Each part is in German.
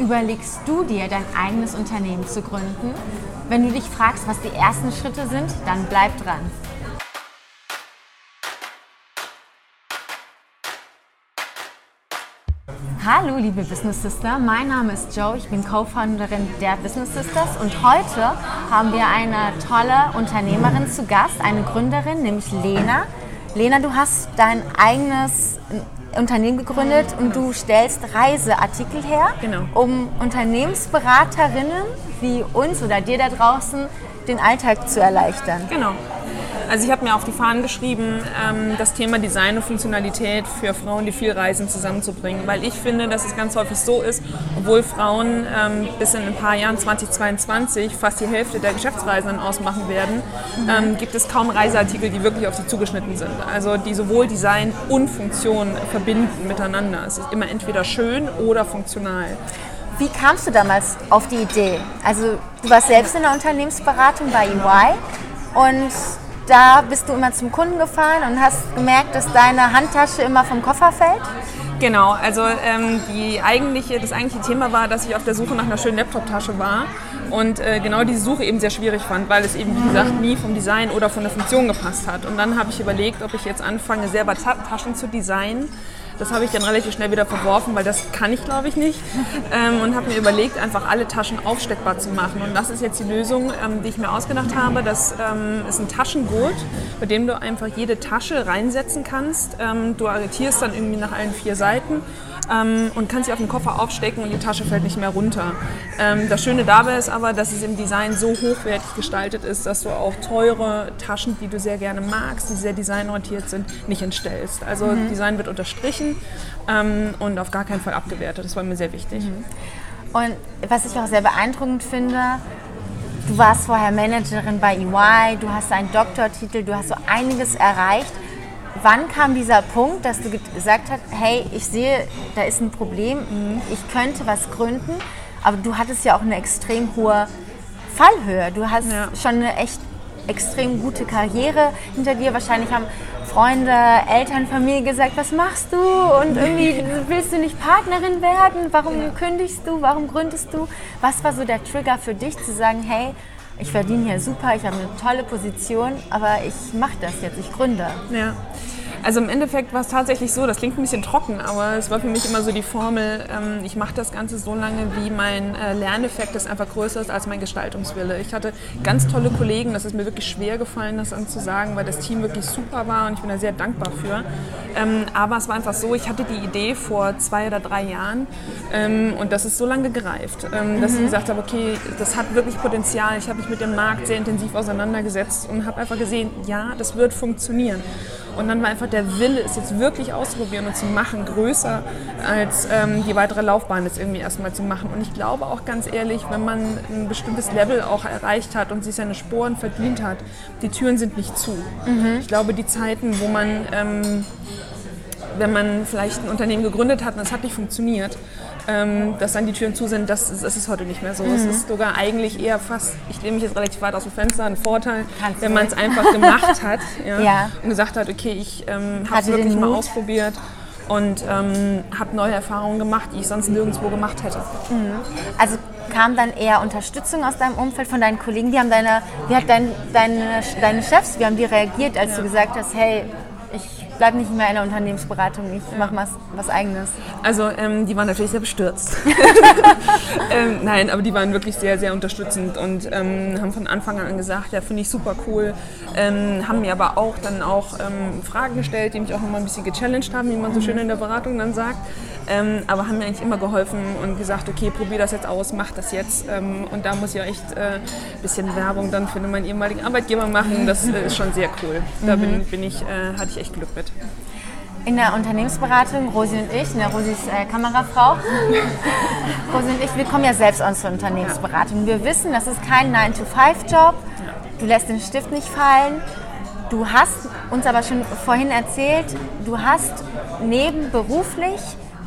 Überlegst du dir, dein eigenes Unternehmen zu gründen? Wenn du dich fragst, was die ersten Schritte sind, dann bleib dran. Hallo liebe Business Sister, mein Name ist Joe, ich bin Co-Founderin der Business Sisters und heute haben wir eine tolle Unternehmerin zu Gast, eine Gründerin, nämlich Lena. Lena, du hast dein eigenes Unternehmen gegründet und du stellst Reiseartikel her, Genau. um Unternehmensberaterinnen wie uns oder dir da draußen den Alltag zu erleichtern. Genau. Also ich habe mir auf die Fahnen geschrieben, ähm, das Thema Design und Funktionalität für Frauen, die viel reisen, zusammenzubringen. Weil ich finde, dass es ganz häufig so ist, obwohl Frauen ähm, bis in ein paar Jahren, 2022, fast die Hälfte der Geschäftsreisenden ausmachen werden, ähm, gibt es kaum Reiseartikel, die wirklich auf sie zugeschnitten sind. Also die sowohl Design und Funktion verbinden miteinander. Es ist immer entweder schön oder funktional. Wie kamst du damals auf die Idee? Also du warst selbst in der Unternehmensberatung bei EY und da bist du immer zum Kunden gefahren und hast gemerkt, dass deine Handtasche immer vom Koffer fällt. Genau, also ähm, die eigentliche, das eigentliche Thema war, dass ich auf der Suche nach einer schönen Laptop-Tasche war und äh, genau diese Suche eben sehr schwierig fand, weil es eben, wie gesagt, nie vom Design oder von der Funktion gepasst hat. Und dann habe ich überlegt, ob ich jetzt anfange, selber Ta Taschen zu designen. Das habe ich dann relativ schnell wieder verworfen, weil das kann ich, glaube ich, nicht. Ähm, und habe mir überlegt, einfach alle Taschen aufsteckbar zu machen. Und das ist jetzt die Lösung, ähm, die ich mir ausgedacht habe. Das ähm, ist ein Taschengurt, bei dem du einfach jede Tasche reinsetzen kannst. Ähm, du arretierst dann irgendwie nach allen vier Seiten ähm, und kannst sie auf den Koffer aufstecken und die Tasche fällt nicht mehr runter. Ähm, das Schöne dabei ist aber, dass es im Design so hochwertig gestaltet ist, dass du auch teure Taschen, die du sehr gerne magst, die sehr designorientiert sind, nicht entstellst. Also Design wird unterstrichen ähm, und auf gar keinen Fall abgewertet. Das war mir sehr wichtig. Und was ich auch sehr beeindruckend finde, du warst vorher Managerin bei EY, du hast einen Doktortitel, du hast so einiges erreicht. Wann kam dieser Punkt, dass du gesagt hast, hey, ich sehe, da ist ein Problem, ich könnte was gründen, aber du hattest ja auch eine extrem hohe Fallhöhe. Du hast Ja. schon eine echt extrem gute Karriere hinter dir. Wahrscheinlich haben Freunde, Eltern, Familie gesagt, was machst du? Und irgendwie willst du nicht Partnerin werden? Warum kündigst du? Warum gründest du? Was war so der Trigger für dich zu sagen, hey, ich verdiene hier super, ich habe eine tolle Position, aber ich mache das jetzt, ich gründe. Ja. Also im Endeffekt war es tatsächlich so, das klingt ein bisschen trocken, aber es war für mich immer so die Formel, ähm, ich mache das Ganze so lange, wie mein äh, Lerneffekt ist einfach größer ist als mein Gestaltungswille. Ich hatte ganz tolle Kollegen, das ist mir wirklich schwer gefallen, das dann zu sagen, weil das Team wirklich super war und ich bin da sehr dankbar für. Ähm, aber es war einfach so, ich hatte die Idee vor zwei oder drei Jahren ähm, und das ist so lange gereift, ähm, dass ich gesagt habe, okay, das hat wirklich Potenzial. Ich habe mich mit dem Markt sehr intensiv auseinandergesetzt und habe einfach gesehen, ja, das wird funktionieren. Und dann war einfach der Wille, es jetzt wirklich auszuprobieren und zu machen, größer als ähm, die weitere Laufbahn jetzt irgendwie erstmal zu machen. Und ich glaube auch ganz ehrlich, wenn man ein bestimmtes Level auch erreicht hat und sich seine Sporen verdient hat, die Türen sind nicht zu. Ich glaube, die Zeiten, wo man, ähm, wenn man vielleicht ein Unternehmen gegründet hat und es hat nicht funktioniert, ähm, dass dann die Türen zu sind, das, das ist heute nicht mehr so. Es ist sogar eigentlich eher fast, ich lehne mich jetzt relativ weit aus dem Fenster, ein Vorteil, Kannst wenn man es einfach gemacht hat ja, Ja. und gesagt hat, okay, ich ähm, habe es wirklich mal ausprobiert und ähm, habe neue Erfahrungen gemacht, die ich sonst nirgendwo gemacht hätte. Also kam dann eher Unterstützung aus deinem Umfeld von deinen Kollegen? Wie haben deine, wie hat dein, deine, deine Chefs, wie haben die reagiert, als du gesagt hast, hey, ich bleibe nicht mehr in der Unternehmensberatung, ich mache was, was Eigenes? Also ähm, die waren natürlich sehr bestürzt. ähm, nein, aber die waren wirklich sehr, sehr unterstützend und ähm, haben von Anfang an gesagt, ja, finde ich super cool. Ähm, haben mir aber auch dann auch ähm, Fragen gestellt, die mich auch nochmal ein bisschen gechallenged haben, wie man so schön in der Beratung dann sagt. Ähm, aber haben mir eigentlich immer geholfen und gesagt, okay, probier das jetzt aus, mach das jetzt. Ähm, und da muss ich auch echt ein äh, bisschen Werbung dann für meinen ehemaligen Arbeitgeber machen. Das äh, ist schon sehr cool. Da bin, bin ich, äh, hatte ich echt Glück mit. In der Unternehmensberatung, Rosi und ich, ne, Rosi ist äh, Kamerafrau, Rosi und ich, wir kommen ja selbst aus der Unternehmensberatung. Wir wissen, das ist kein 9-to-5-Job. Du lässt den Stift nicht fallen. Du hast uns aber schon vorhin erzählt, du hast nebenberuflich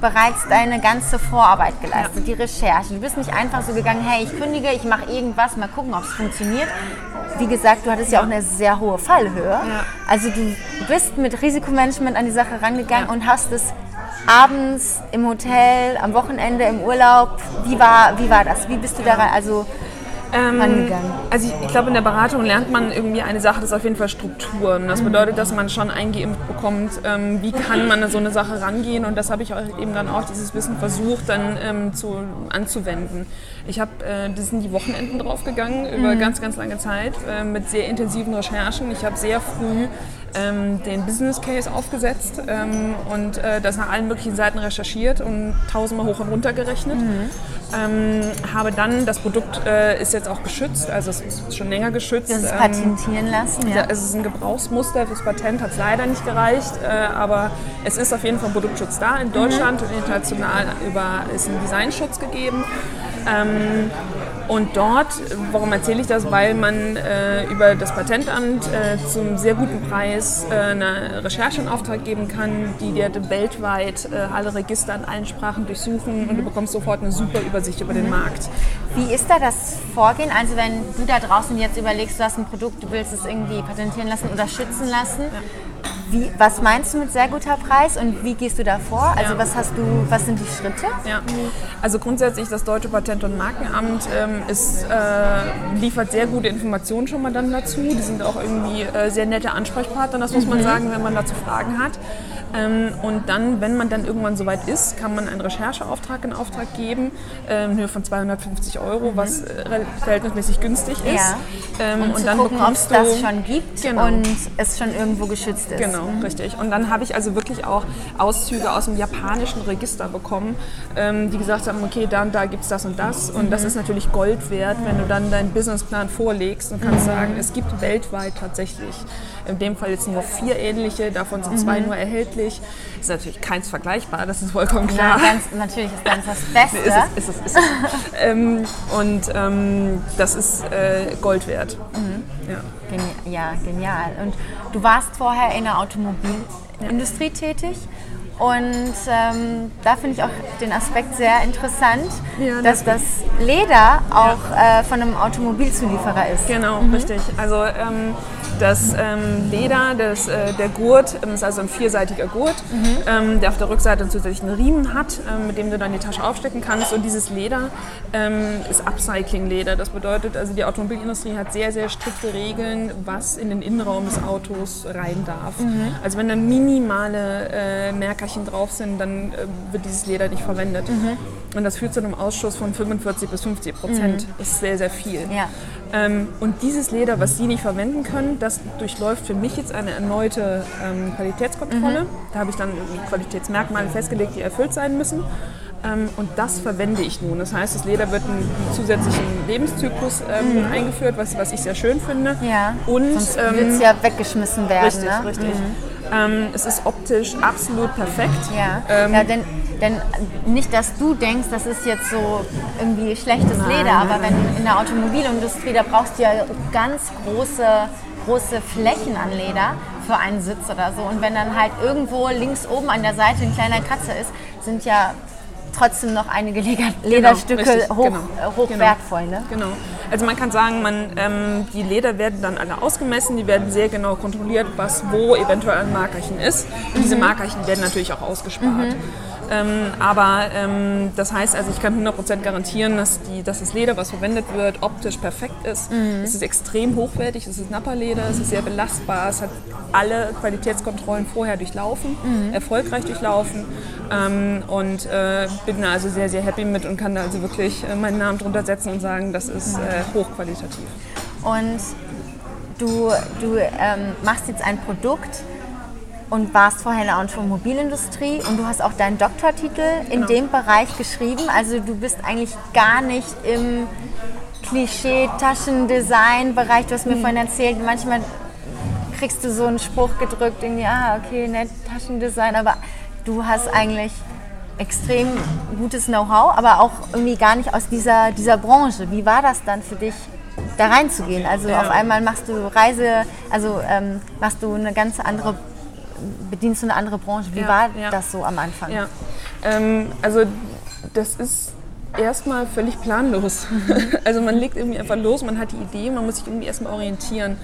bereits deine ganze Vorarbeit geleistet, die Recherche. Du bist nicht einfach so gegangen, hey, ich kündige, ich mache irgendwas, mal gucken, ob es funktioniert. Wie gesagt, du hattest ja auch eine sehr hohe Fallhöhe. Also du bist mit Risikomanagement an die Sache rangegangen Ja. und hast es abends im Hotel, am Wochenende im Urlaub. Wie war, wie war das? Wie bist du da rein? Also Ähm, rangegangen? also ich, ich glaube, in der Beratung lernt man irgendwie eine Sache, das ist auf jeden Fall Strukturen. Das bedeutet, dass man schon eingeimpft bekommt, ähm, wie kann man an so eine Sache rangehen und das habe ich eben dann auch, dieses Wissen versucht dann ähm, zu, anzuwenden. Ich habe, äh, das sind die Wochenenden draufgegangen über ganz, ganz lange Zeit äh, mit sehr intensiven Recherchen. Ich habe sehr früh ähm, den Business Case aufgesetzt ähm, und äh, das nach allen möglichen Seiten recherchiert und tausendmal hoch und runter gerechnet. Ähm, habe dann, das Produkt äh, ist jetzt auch geschützt, also es ist schon länger geschützt. das ist Ähm, patentieren lassen, ja. es ist ein Gebrauchsmuster, fürs Patent hat es leider nicht gereicht, äh, aber es ist auf jeden Fall Produktschutz da. In Deutschland und international über, ist ein Designschutz gegeben. Ähm, und dort, warum erzähle ich das? Weil man äh, über das Patentamt äh, zum sehr guten Preis äh, eine Recherche in Auftrag geben kann, die dir weltweit äh, alle Register in allen Sprachen durchsuchen und du bekommst sofort eine super Übersicht über den Markt. Wie ist da das Vorgehen? Also wenn du da draußen jetzt überlegst, du hast ein Produkt, du willst es irgendwie patentieren lassen oder schützen lassen, wie, was meinst du mit sehr guter Preis und wie gehst du da vor? Also Ja. was hast du, was sind die Schritte? Ja, also grundsätzlich das Deutsche Patent- und Markenamt ähm, ist, äh, liefert sehr gute Informationen schon mal dann dazu. Die sind auch irgendwie äh, sehr nette Ansprechpartner, das muss man sagen, wenn man dazu Fragen hat. Ähm, und dann, wenn man dann irgendwann soweit ist, kann man einen Rechercheauftrag in Auftrag geben, äh, in Höhe von 250 Euro, was äh, verhältnismäßig günstig ist. Ja. Ähm, Um zu dann gucken, bekommst es du das schon gibt Genau. und es schon irgendwo geschützt ist. Genau, richtig. Und dann habe ich also wirklich auch Auszüge aus dem japanischen Register bekommen, ähm, die gesagt haben, okay, da und da gibt es das und das. Und das ist natürlich Gold wert, wenn du dann deinen Businessplan vorlegst und kannst sagen, es gibt weltweit tatsächlich, in dem Fall jetzt nur vier ähnliche, davon sind zwei nur erhältlich. Ist natürlich keins vergleichbar, das ist vollkommen klar. Ja, ganz, natürlich ist ganz das Beste. Ist es, ist es, ist es. ähm, und ähm, das ist äh, Gold wert. Ja. Geni ja, genial. Und du warst vorher in der Automobilindustrie tätig. Und ähm, da finde ich auch den Aspekt sehr interessant, Ja, dass das Leder auch äh, von einem Automobilzulieferer ist. Genau, richtig. Also ähm, das ähm, Leder, das, äh, der Gurt ähm, ist also ein vierseitiger Gurt, ähm, der auf der Rückseite einen zusätzlichen Riemen hat, ähm, mit dem du dann die Tasche aufstecken kannst. Und dieses Leder ähm, ist Upcycling-Leder. Das bedeutet, also die Automobilindustrie hat sehr, sehr strikte Regeln, was in den Innenraum des Autos rein darf. Also wenn da minimale äh, Merkerchen drauf sind, dann äh, wird dieses Leder nicht verwendet. Und das führt zu einem Ausschuss von 45 bis 50 Prozent. Das ist sehr, sehr viel. Ja. Ähm, und dieses Leder, was Sie nicht verwenden können, das durchläuft für mich jetzt eine erneute ähm, Qualitätskontrolle. Da habe ich dann Qualitätsmerkmale festgelegt, die erfüllt sein müssen. Ähm, und das verwende ich nun. Das heißt, das Leder wird einen zusätzlichen Lebenszyklus ähm, eingeführt, was, was ich sehr schön finde. Ja. Und Sonst ähm, wird es ja weggeschmissen werden. richtig, ne? richtig. Ähm, es ist optisch absolut perfekt. Ja, Ähm, ja denn, denn nicht, dass du denkst, das ist jetzt so irgendwie schlechtes Leder, aber wenn in der Automobilindustrie, da brauchst du ja ganz große, große Flächen an Leder für einen Sitz oder so. Und wenn dann halt irgendwo links oben an der Seite ein kleiner Kratzer ist, sind ja trotzdem noch einige Leder Lederstücke richtig, hoch, genau, äh, hoch genau. wertvoll. Ne? Genau. Also man kann sagen, man, ähm, die Leder werden dann alle ausgemessen, die werden sehr genau kontrolliert, was wo eventuell ein Markerchen ist. Und Mhm. diese Markerchen werden natürlich auch ausgespart. Ähm, aber ähm, das heißt, also ich kann 100% garantieren, dass, die, dass das Leder, was verwendet wird, optisch perfekt ist. Mhm. Es ist extrem hochwertig, es ist Napperleder, es ist sehr belastbar, es hat alle Qualitätskontrollen vorher durchlaufen, Mhm. erfolgreich durchlaufen ähm, und äh, bin da also sehr, sehr happy mit und kann da also wirklich äh, meinen Namen drunter setzen und sagen, das ist äh, hochqualitativ. Und du, du ähm, machst jetzt ein Produkt und warst vorher in der Automobilindustrie und du hast auch deinen Doktortitel in Genau. dem Bereich geschrieben. Also du bist eigentlich gar nicht im Klischee-Taschendesign-Bereich. Du hast mir vorhin erzählt, manchmal kriegst du so einen Spruch gedrückt, irgendwie, ah, okay, nett, Taschendesign, aber du hast eigentlich extrem gutes Know-how, aber auch irgendwie gar nicht aus dieser, dieser Branche. Wie war das dann für dich, da reinzugehen? Also Ja. auf einmal machst du Reise, also ähm, machst du eine ganz andere, bedienst du eine andere Branche. Wie Ja, war ja. das so am Anfang? Ja, ähm, also das ist erstmal völlig planlos. Also man legt irgendwie einfach los, man hat die Idee, man muss sich irgendwie erstmal orientieren.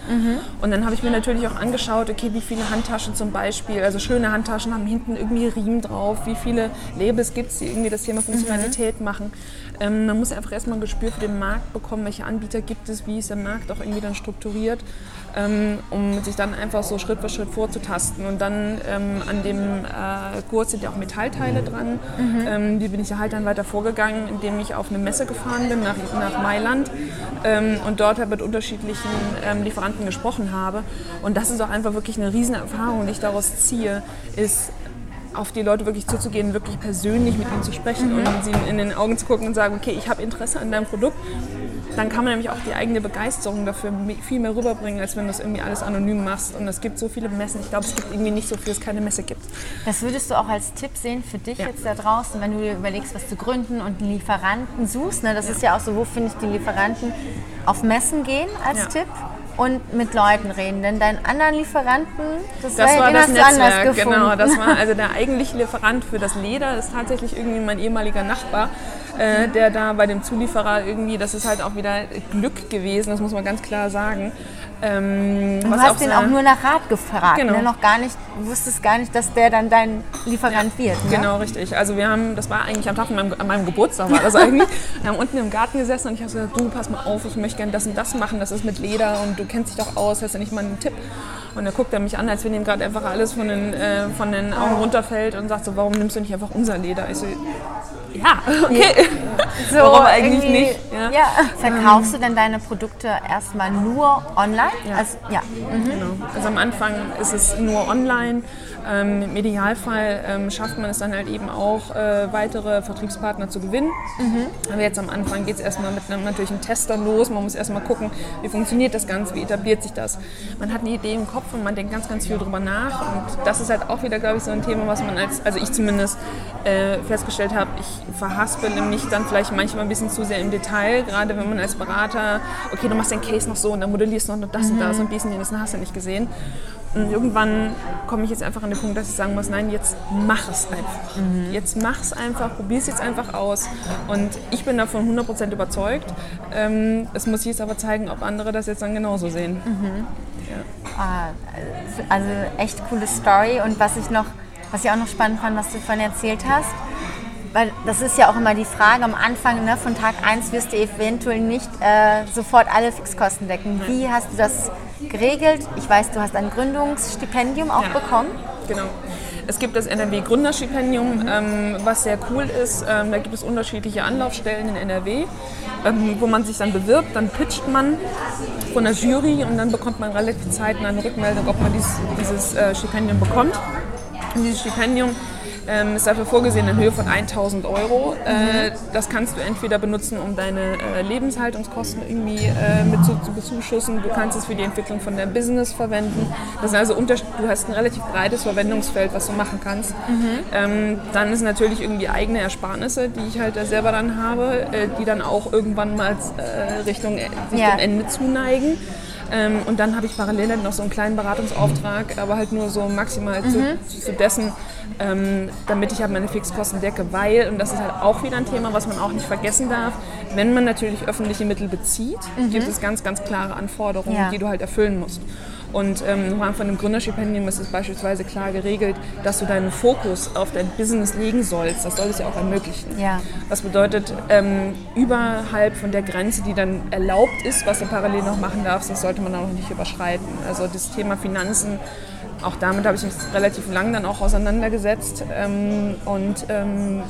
Und dann habe ich mir natürlich auch angeschaut, okay, wie viele Handtaschen zum Beispiel, also schöne Handtaschen haben hinten irgendwie Riemen drauf, wie viele Labels gibt es, die irgendwie das Thema Funktionalität machen. Ähm, man muss einfach erstmal ein Gespür für den Markt bekommen, welche Anbieter gibt es, wie ist der Markt auch irgendwie dann strukturiert, ähm, um sich dann einfach so Schritt für Schritt vorzutasten. Und dann ähm, an dem äh, Gurt sind ja auch Metallteile dran. Ähm, die bin ich halt dann weiter vorgegangen, indem ich auf eine Messe gefahren bin nach, nach Mailand ähm, und dort halt mit unterschiedlichen ähm, Lieferanten gesprochen habe. Und das ist auch einfach wirklich eine riesen Erfahrung, die ich daraus ziehe, ist auf die Leute wirklich zuzugehen, wirklich persönlich mit ihnen zu sprechen und sie in den Augen zu gucken und sagen, okay, ich habe Interesse an deinem Produkt, dann kann man nämlich auch die eigene Begeisterung dafür viel mehr rüberbringen, als wenn du das irgendwie alles anonym machst. Und es gibt so viele Messen. Ich glaube, es gibt irgendwie nicht so viel, es keine Messe gibt. Das würdest du auch als Tipp sehen für dich Ja. jetzt da draußen, wenn du dir überlegst, was zu gründen und einen Lieferanten suchst. Ne? Das ist ja auch so, wo finde ich die Lieferanten? Auf Messen gehen als Ja. Tipp und mit Leuten reden. Denn deinen anderen Lieferanten, das, Das war, das Netzwerk, gefunden. genau. Das war also der eigentliche Lieferant für das Leder, ist tatsächlich irgendwie mein ehemaliger Nachbar, äh, der da bei dem Zulieferer irgendwie, das ist halt auch wieder Glück gewesen, das muss man ganz klar sagen. Ähm, Du hast ihn so- auch nur nach Rat gefragt, Genau. ne? noch gar nicht, du wusstest gar nicht, dass der dann dein Lieferant wird. Ne? Genau, richtig. Also wir haben, das war eigentlich am Tag meinem, an meinem Geburtstag war das eigentlich. Wir haben unten im Garten gesessen und ich habe gesagt, du pass mal auf, ich möchte gerne das und das machen, das ist mit Leder und du kennst dich doch aus, hast du nicht mal einen Tipp? Und er guckt er mich an, als wenn ihm gerade einfach alles von den, äh, von den Augen runterfällt und sagt so, warum nimmst du nicht einfach unser Leder? Ich so, ja, okay. So Warum eigentlich nicht? Ja. Ja. Verkaufst du denn deine Produkte erstmal nur online? Ja. Also, ja. Genau. Also am Anfang ist es nur online. Ähm, Im Idealfall ähm, schafft man es dann halt eben auch, äh, weitere Vertriebspartner zu gewinnen. Aber jetzt am Anfang geht es erstmal mit einem natürlichen Tester los. Man muss erstmal gucken, wie funktioniert das Ganze, wie etabliert sich das. Man hat eine Idee im Kopf und man denkt ganz, ganz viel drüber nach. Und das ist halt auch wieder, glaube ich, so ein Thema, was man als, also ich zumindest äh, festgestellt habe, ich verhaspel mich dann vielleicht manchmal ein bisschen zu sehr im Detail, gerade wenn man als Berater, okay, du machst den Case noch so und dann modellierst du noch das und das und dies und jenes, das hast du nicht gesehen. Und irgendwann komme ich jetzt einfach an den Punkt, dass ich sagen muss, nein, jetzt mach es einfach. Jetzt mach es einfach, probier es jetzt einfach aus. Und ich bin davon 100% überzeugt. Ähm, es muss sich jetzt aber zeigen, ob andere das jetzt dann genauso sehen. Ah, also echt coole Story. Und was ich noch, was ich auch noch spannend fand, was du vorhin erzählt hast, weil das ist ja auch immer die Frage am Anfang, ne, von Tag 1 wirst du eventuell nicht äh, sofort alle Fixkosten decken. Wie hast du das geregelt? Ich weiß, du hast ein Gründungsstipendium auch Ja. bekommen. Genau. Es gibt das NRW Gründerstipendium, ähm, was sehr cool ist. Ähm, da gibt es unterschiedliche Anlaufstellen in NRW, ähm, wo man sich dann bewirbt. Dann pitcht man von der Jury und dann bekommt man relativ zeitnah eine Rückmeldung, ob man dieses, dieses äh, Stipendium bekommt. Und dieses Stipendium ähm, ist dafür vorgesehen in Höhe von 1000 Euro. Äh, das kannst du entweder benutzen, um deine äh, Lebenshaltungskosten irgendwie äh, mit zu, zu bezuschussen. Du kannst es für die Entwicklung von deinem Business verwenden. Das ist also unter, du hast ein relativ breites Verwendungsfeld, was du machen kannst. Ähm, dann ist natürlich irgendwie eigene Ersparnisse, die ich halt äh, selber dann habe, äh, die dann auch irgendwann mal äh, Richtung äh, sich Ja. dem Ende zuneigen. Ähm, und dann habe ich parallel dann noch so einen kleinen Beratungsauftrag, aber halt nur so maximal zu, zu dessen, ähm, damit ich halt meine Fixkosten decke, weil, und das ist halt auch wieder ein Thema, was man auch nicht vergessen darf, wenn man natürlich öffentliche Mittel bezieht, gibt es ganz, ganz klare Anforderungen, Ja. die du halt erfüllen musst. Und ähm, im Rahmen von dem Gründerstipendium ist es beispielsweise klar geregelt, dass du deinen Fokus auf dein Business legen sollst. Das soll es ja auch ermöglichen. Ja. Das bedeutet, ähm, überhalb von der Grenze, die dann erlaubt ist, was du parallel noch machen darfst, das sollte man auch nicht überschreiten. Also das Thema Finanzen, auch damit habe ich mich relativ lang dann auch auseinandergesetzt ähm, und ähm,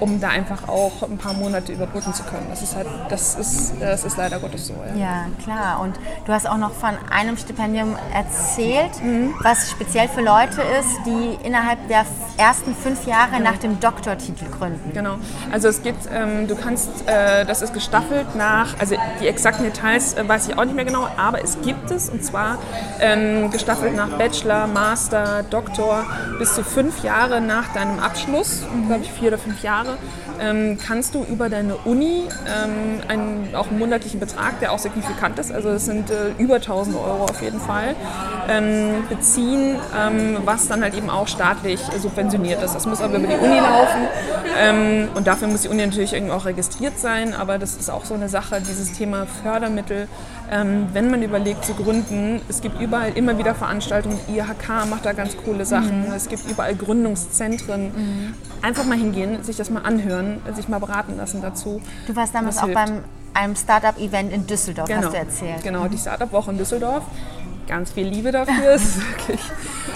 um da einfach auch ein paar Monate überbrücken zu können. Das ist halt, das ist, das ist leider Gottes so. Ja. Ja, klar. Und du hast auch noch von einem Stipendium erzählt, Mhm. was speziell für Leute ist, die innerhalb der ersten fünf Jahre nach dem Doktortitel gründen. Genau. Also es gibt, ähm, du kannst, äh, das ist gestaffelt nach, also die exakten Details äh, weiß ich auch nicht mehr genau, aber es gibt es und zwar ähm, gestaffelt nach Bachelor, Master, Doktor bis zu fünf Jahre nach deinem Abschluss, glaube ich vier oder fünf Jahre, ähm, kannst du über deine Uni ähm, einen, auch einen monatlichen Betrag, der auch signifikant ist, also es sind äh, über 1000 Euro auf jeden Fall, ähm, beziehen, ähm, was dann halt eben auch staatlich subventioniert subventioniert ist. Das muss aber über die Uni laufen ähm, und dafür muss die Uni natürlich irgendwie auch registriert sein, aber das ist auch so eine Sache, dieses Thema Fördermittel. Ähm, wenn man überlegt zu gründen, es gibt überall immer wieder Veranstaltungen, IHK macht da ganz coole Sachen, mhm. es gibt überall Gründungszentren. Mhm. Einfach mal hingehen, sich das mal anhören, sich mal beraten lassen dazu. Du warst damals auch beim einem Startup-Event in Düsseldorf, genau. hast du erzählt. Genau, die Startup-Woche in Düsseldorf ganz viel Liebe dafür. es, ist wirklich,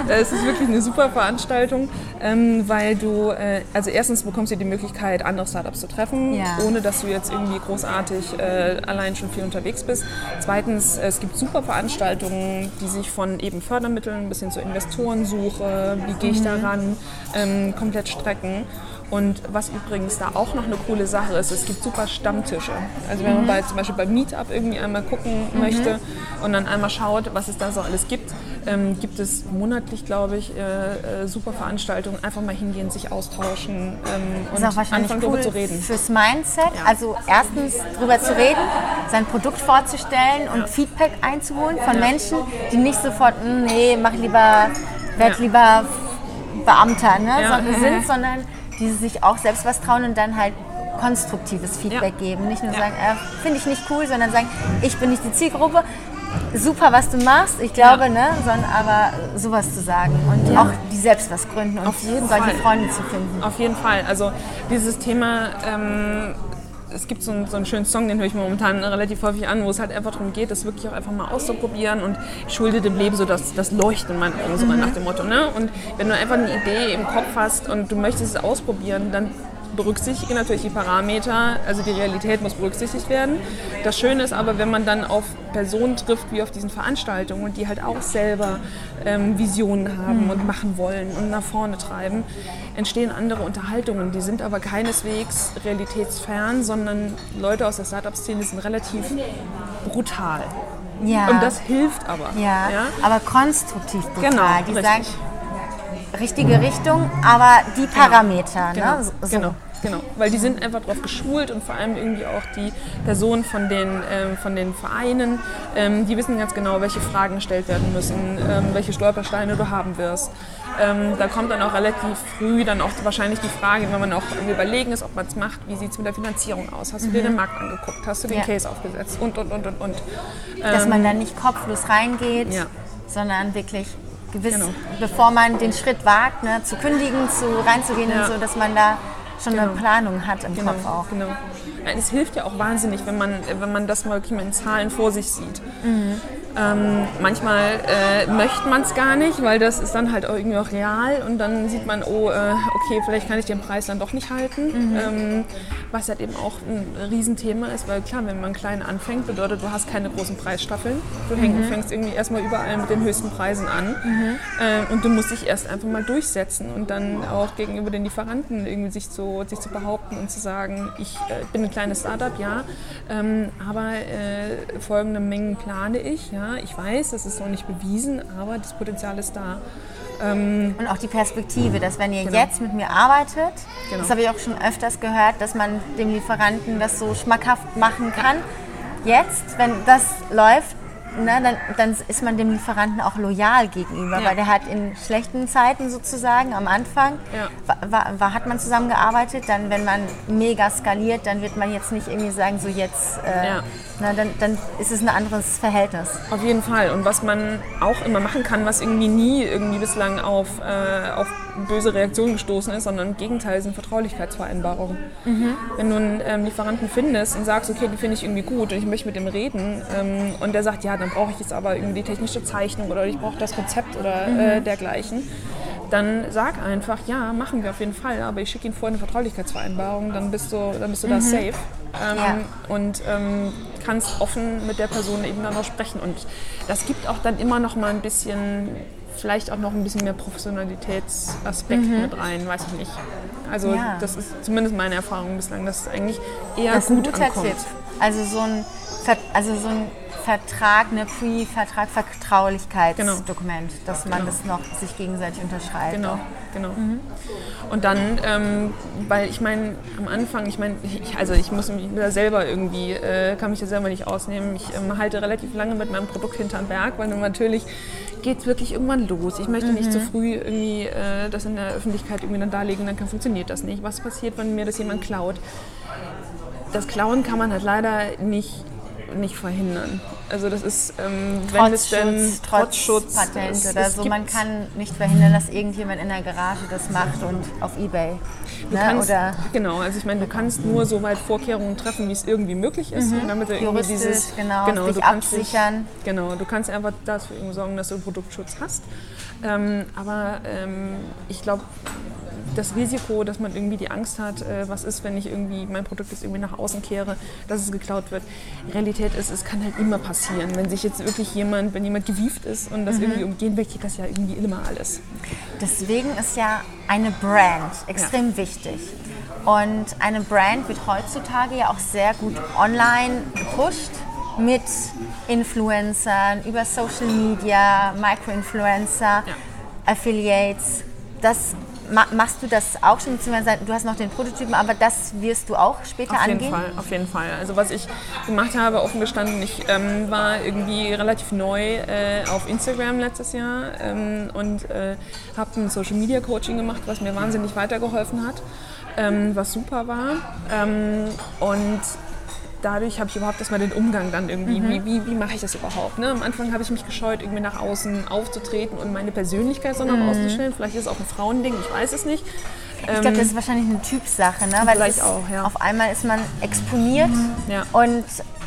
es ist wirklich eine super Veranstaltung, ähm, weil du, äh, also erstens bekommst du die Möglichkeit, andere Startups zu treffen, ja. ohne dass du jetzt irgendwie großartig äh, allein schon viel unterwegs bist. Zweitens, es gibt super Veranstaltungen, die sich von eben Fördermitteln bis hin zur Investorensuche, wie gehe ich mhm. daran, ähm, komplett strecken. Und was übrigens da auch noch eine coole Sache ist, es gibt super Stammtische. Also wenn man mhm. bei, zum Beispiel beim Meetup irgendwie einmal gucken mhm. möchte und dann einmal schaut, was es da so alles gibt, ähm, gibt es monatlich, glaube ich, äh, äh, super Veranstaltungen. Einfach mal hingehen, sich austauschen ähm, und auch wahrscheinlich anfangen, cool darüber zu reden. Fürs Mindset, ja. also erstens darüber zu reden, sein Produkt vorzustellen und ja. Feedback einzuholen von ja. Menschen, die nicht sofort, hm, nee, mach lieber, werd lieber Beamter ne, so, sind, sondern die sich auch selbst was trauen und dann halt konstruktives Feedback ja. geben. Nicht nur ja. sagen, äh, finde ich nicht cool, sondern sagen, ich bin nicht die Zielgruppe. Super, was du machst, ich glaube, ja. ne, sondern aber sowas zu sagen und auch die selbst was gründen und Auf jeden solche Fall. Freunde zu finden. Auf jeden Fall. Also dieses Thema ähm, es gibt so einen, so einen, schönen Song, den höre ich momentan relativ häufig an, wo es halt einfach darum geht, das wirklich auch einfach mal auszuprobieren und ich schulde dem Leben so das, das Leuchten in meinen Augen, so mhm. nach dem Motto. Ne? Und wenn du einfach eine Idee im Kopf hast und du möchtest es ausprobieren, dann berücksichtige natürlich die Parameter, also die Realität muss berücksichtigt werden. Das Schöne ist aber, wenn man dann auf Personen trifft, wie auf diesen Veranstaltungen und die halt auch selber ähm, Visionen haben mhm. und machen wollen und nach vorne treiben, entstehen andere Unterhaltungen. Die sind aber keineswegs realitätsfern, sondern Leute aus der Startup-Szene sind relativ brutal. Ja. Und das hilft aber. Ja, ja? aber konstruktiv brutal. Genau, die richtig. sagen, richtige Richtung, aber die. Parameter. Genau, ne? so. genau. Genau, weil die sind einfach darauf geschult und vor allem irgendwie auch die Personen von den, ähm, von den Vereinen, ähm, die wissen ganz genau, welche Fragen gestellt werden müssen, ähm, welche Stolpersteine du haben wirst. Ähm, da kommt dann auch relativ früh dann auch wahrscheinlich die Frage, wenn man auch überlegen ist, ob man es macht, wie sieht es mit der Finanzierung aus? Hast du mhm. dir den Markt angeguckt? Hast du den ja. Case aufgesetzt? Und, und, und, und, und. Dass man ähm, dann nicht kopflos reingeht, ja. sondern wirklich gewiss, genau. bevor man den Schritt wagt, ne, zu kündigen, zu reinzugehen ja. und so, dass man da schon genau. eine Planung hat im genau, Kopf auch. Genau. Es hilft ja auch wahnsinnig, wenn man, wenn man das wirklich mal in Zahlen vor sich sieht. Mhm. Ähm, manchmal äh, möchte man es gar nicht, weil das ist dann halt auch irgendwie auch real und dann sieht man, oh, äh, okay, vielleicht kann ich den Preis dann doch nicht halten. Mhm. Ähm, was halt eben auch ein Riesenthema ist, weil klar, wenn man klein anfängt, bedeutet, du hast keine großen Preisstaffeln. Du mhm. fängst irgendwie erstmal überall mit den höchsten Preisen an mhm. äh, und du musst dich erst einfach mal durchsetzen und dann auch gegenüber den Lieferanten irgendwie sich zu, sich zu behaupten und zu sagen, ich äh, bin ein kleines Startup, ja, ähm, aber äh, folgende Mengen plane ich, ja, ja, ich weiß, das ist noch nicht bewiesen, aber das Potenzial ist da. Ähm und auch die Perspektive, dass wenn ihr genau. jetzt mit mir arbeitet, genau. das habe ich auch schon öfters gehört, dass man dem Lieferanten das so schmackhaft machen kann. Jetzt, wenn das läuft, ne, dann, dann, ist man dem Lieferanten auch loyal gegenüber, ja. weil der hat in schlechten Zeiten sozusagen am Anfang, ja. war, war, hat man zusammengearbeitet, dann wenn man mega skaliert, dann wird man jetzt nicht irgendwie sagen, so jetzt, äh, ja. na, dann, dann ist es ein anderes Verhältnis. Auf jeden Fall und was man auch immer machen kann, was irgendwie nie irgendwie bislang auf, äh, auf böse Reaktionen gestoßen ist, sondern im Gegenteil sind Vertraulichkeitsvereinbarungen. Mhm. Wenn du einen ähm, Lieferanten findest und sagst, okay, die finde ich irgendwie gut und ich möchte mit dem reden ähm, und der sagt, ja, dann brauche ich jetzt aber irgendwie die technische Zeichnung oder ich brauche das Konzept oder mhm. äh, dergleichen, dann sag einfach, ja, machen wir auf jeden Fall, aber ich schicke Ihnen vorher eine Vertraulichkeitsvereinbarung, dann bist du, dann bist du mhm. da safe ähm, ja. und ähm, kannst offen mit der Person eben dann noch sprechen. Und das gibt auch dann immer noch mal ein bisschen vielleicht auch noch ein bisschen mehr Professionalitätsaspekt mhm. mit rein, weiß ich nicht. Also ja. das ist zumindest meine Erfahrung bislang, dass es eigentlich eher das gut ankommt. Tipp. Also so ein, also so ein Vertrag, eine Pre-Vertrag, Vertraulichkeitsdokument, genau. dass man genau. das noch sich gegenseitig unterschreibt. Genau, genau. Mhm. Und dann, ähm, weil ich meine, am Anfang, ich meine, also ich muss mich da selber irgendwie, äh, kann mich da selber nicht ausnehmen. Ich ähm, halte relativ lange mit meinem Produkt hinterm Berg, weil natürlich geht es wirklich irgendwann los. Ich möchte nicht zu früh irgendwie äh, das in der Öffentlichkeit irgendwie dann darlegen, dann kann, funktioniert das nicht. Was passiert, wenn mir das jemand klaut? Das Klauen kann man halt leider nicht, nicht verhindern. Also das ist, ähm, wenn es Trotz denn Schutz, trotz Schutz, Patent es- oder es so. Man kann nicht verhindern, dass irgendjemand in der Garage das macht und auf Ebay. Du Ne? kannst, Oder genau, also ich meine, du kannst nur so weit Vorkehrungen treffen, wie es irgendwie möglich ist, damit du irgendwie Mhm. Dieses genau, du sich kannst absichern. Dich, genau, du kannst einfach dafür sorgen, dass du Produktschutz hast. Ähm, aber ähm, ich glaube, das Risiko, dass man irgendwie die Angst hat, äh, was ist, wenn ich irgendwie mein Produkt jetzt irgendwie nach außen kehre, dass es geklaut wird. Realität ist, es kann halt immer passieren. Wenn sich jetzt wirklich jemand, wenn jemand gewieft ist und das Mhm. irgendwie umgehen will, geht das ja irgendwie immer alles. deswegen ist ja eine Brand extrem wichtig. Und eine Brand wird heutzutage ja auch sehr gut online gepusht mit Influencern, über Social Media, Micro-Influencer, Affiliates. Das ma machst du das auch schon, beziehungsweise du hast noch den Prototypen, aber das wirst du auch später Auf jeden angehen? Fall, auf jeden Fall. Also was ich gemacht habe, offen gestanden, ich ähm, war irgendwie relativ neu äh, auf Instagram letztes Jahr ähm, und äh, habe ein Social Media Coaching gemacht, was mir wahnsinnig weitergeholfen hat, ähm, was super war. Ähm, und dadurch habe ich überhaupt erstmal den Umgang dann irgendwie, wie, wie, wie mache ich das überhaupt? Ne? Am Anfang habe ich mich gescheut, irgendwie nach außen aufzutreten und meine Persönlichkeit so nach außen zu stellen. Vielleicht ist es auch ein Frauending, ich weiß es nicht. Ich glaube, das ist wahrscheinlich eine Typsache, ne? weil Vielleicht ist, auch, ja. auf einmal ist man exponiert Ja. und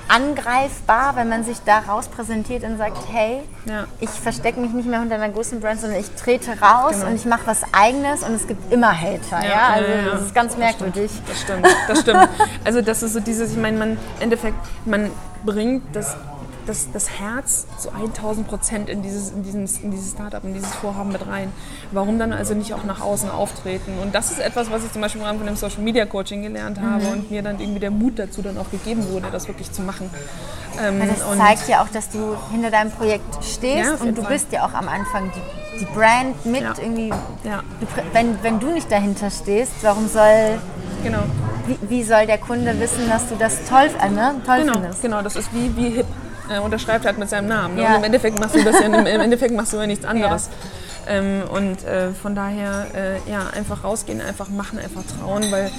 angreifbar, wenn man sich da raus präsentiert und sagt, hey, Ja. ich verstecke mich nicht mehr hinter einer großen Brand, sondern ich trete raus Genau. und ich mache was Eigenes und es gibt immer Hater. Ja, Ja, Also ja, das ist ganz merkwürdig. Das stimmt, das stimmt. Also das ist so dieses, ich meine, man im Endeffekt, man bringt das, das, das Herz zu 1000 Prozent in dieses, in, diesen, in dieses Startup, in dieses Vorhaben mit rein. Warum dann also nicht auch nach außen auftreten? Und das ist etwas, was ich zum Beispiel im Rahmen von dem Social Media Coaching gelernt habe und mir dann irgendwie der Mut dazu dann auch gegeben wurde, das wirklich zu machen. Ähm, Weil das zeigt ja auch, dass du hinter deinem Projekt stehst Ja, und du Fall. bist ja auch am Anfang die, die Brand mit Ja. irgendwie. Ja. Du, wenn, wenn du nicht dahinter stehst, warum soll, genau. wie, wie soll der Kunde wissen, dass du das toll, äh, ne, toll Genau, findest? genau, das ist wie, wie hip. Er unterschreibt halt mit seinem Namen. Ne? Ja. Und im Endeffekt machst du das ja, im Endeffekt machst du ja nichts anderes. Ähm, und äh, von daher, äh, ja, einfach rausgehen, einfach machen, einfach trauen, weil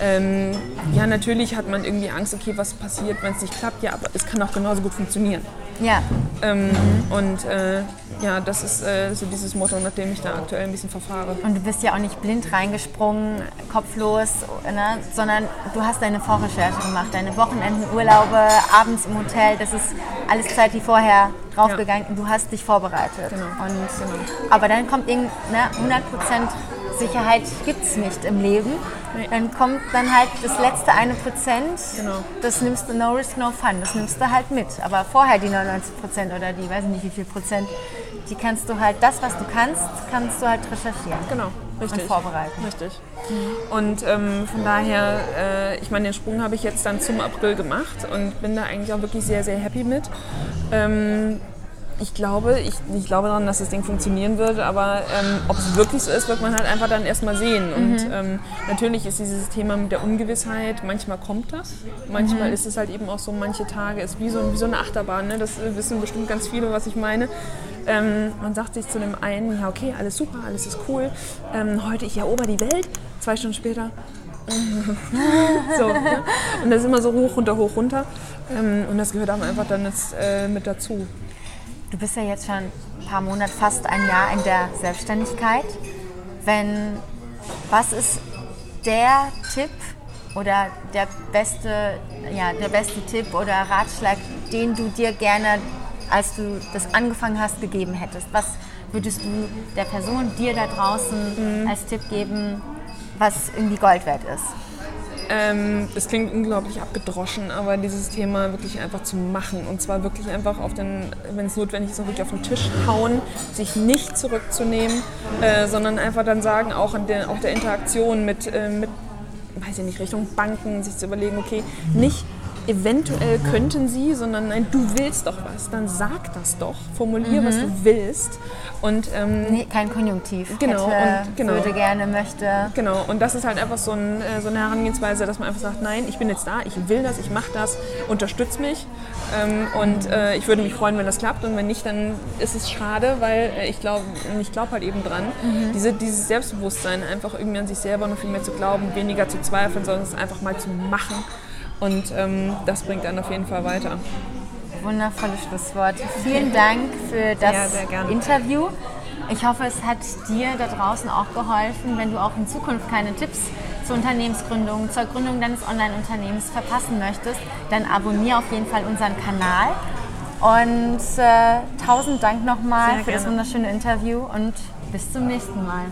ähm, ja, natürlich hat man irgendwie Angst, okay, was passiert, wenn es nicht klappt, ja, aber es kann auch genauso gut funktionieren. Ja. Ähm, Und äh, ja, das ist äh, so dieses Motto, nach dem ich da aktuell ein bisschen verfahre. Und du bist ja auch nicht blind reingesprungen, kopflos, ne? sondern du hast deine Vorrecherche gemacht, deine Wochenenden, Urlaube, abends im Hotel, das ist alles Zeit, die vorher draufgegangen. Du hast dich vorbereitet. Genau, Und, Aber dann kommt irgend, ne, 100% Sicherheit gibt es nicht im Leben. Nee. Dann kommt dann halt das letzte eine Prozent, Genau. das nimmst du no risk, no fun, das nimmst du halt mit. Aber vorher die 99 Prozent oder die, weiß ich nicht wie viel Prozent, die kannst du halt, das was du kannst, kannst du halt recherchieren. Genau, richtig. Und vorbereiten. Richtig. Und ähm, von daher, äh, ich meine, den Sprung habe ich jetzt dann zum April gemacht und bin da eigentlich auch wirklich sehr, sehr happy mit. Ähm, ich glaube, ich, ich glaube daran, dass das Ding funktionieren wird, aber ähm, ob es wirklich so ist, wird man halt einfach dann erstmal sehen. Und ähm, natürlich ist dieses Thema mit der Ungewissheit, manchmal kommt das, manchmal ist es halt eben auch so, manche Tage ist wie so, wie so eine Achterbahn, ne? das äh, wissen bestimmt ganz viele, was ich meine. Ähm, man sagt sich zu dem einen, ja okay, alles super, alles ist cool, ähm, heute ich erober die Welt, zwei Stunden später so, ja. Und das ist immer so hoch, runter, hoch, runter. Ähm, und das gehört aber einfach dann jetzt äh, mit dazu. Du bist ja jetzt schon ein paar Monate, fast ein Jahr in der Selbstständigkeit. Wenn, was ist der Tipp oder der beste, ja, der beste Tipp oder Ratschlag, den du dir gerne, als du das angefangen hast, gegeben hättest? Was würdest du der Person, dir da draußen als Tipp geben, was irgendwie Gold wert ist? Ähm, es klingt unglaublich abgedroschen, aber dieses Thema wirklich einfach zu machen und zwar wirklich einfach auf den, wenn es notwendig ist, wirklich auf den Tisch hauen, sich nicht zurückzunehmen, äh, sondern einfach dann sagen, auch in der, auch der Interaktion mit, äh, mit, weiß ich nicht, Richtung Banken, sich zu überlegen, okay, nicht eventuell könnten sie, sondern nein, du willst doch was, dann sag das doch, formulier, was du willst. Und, ähm, Nee, kein Konjunktiv. Genau, Hätte, und- genau. würde, gerne, möchte. Genau, und das ist halt einfach so, ein, äh, so eine Herangehensweise, dass man einfach sagt, nein, ich bin jetzt da, ich will das, ich mache das, unterstütz mich ähm, und äh, ich würde mich freuen, wenn das klappt und wenn nicht, dann ist es schade, weil äh, ich glaube ich glaub halt eben dran, diese, dieses Selbstbewusstsein, einfach irgendwie an sich selber noch viel mehr zu glauben, weniger zu zweifeln, sondern es einfach mal zu machen und ähm, das bringt einen auf jeden Fall weiter. Wundervolles Schlusswort. Vielen Dank für das gerne. Interview. Ich hoffe, es hat dir da draußen auch geholfen, wenn du auch in Zukunft keine Tipps zur Unternehmensgründung, zur Gründung deines Online-Unternehmens verpassen möchtest, dann abonniere auf jeden Fall unseren Kanal. Und äh, tausend Dank nochmal für das wunderschöne Interview und bis zum nächsten Mal.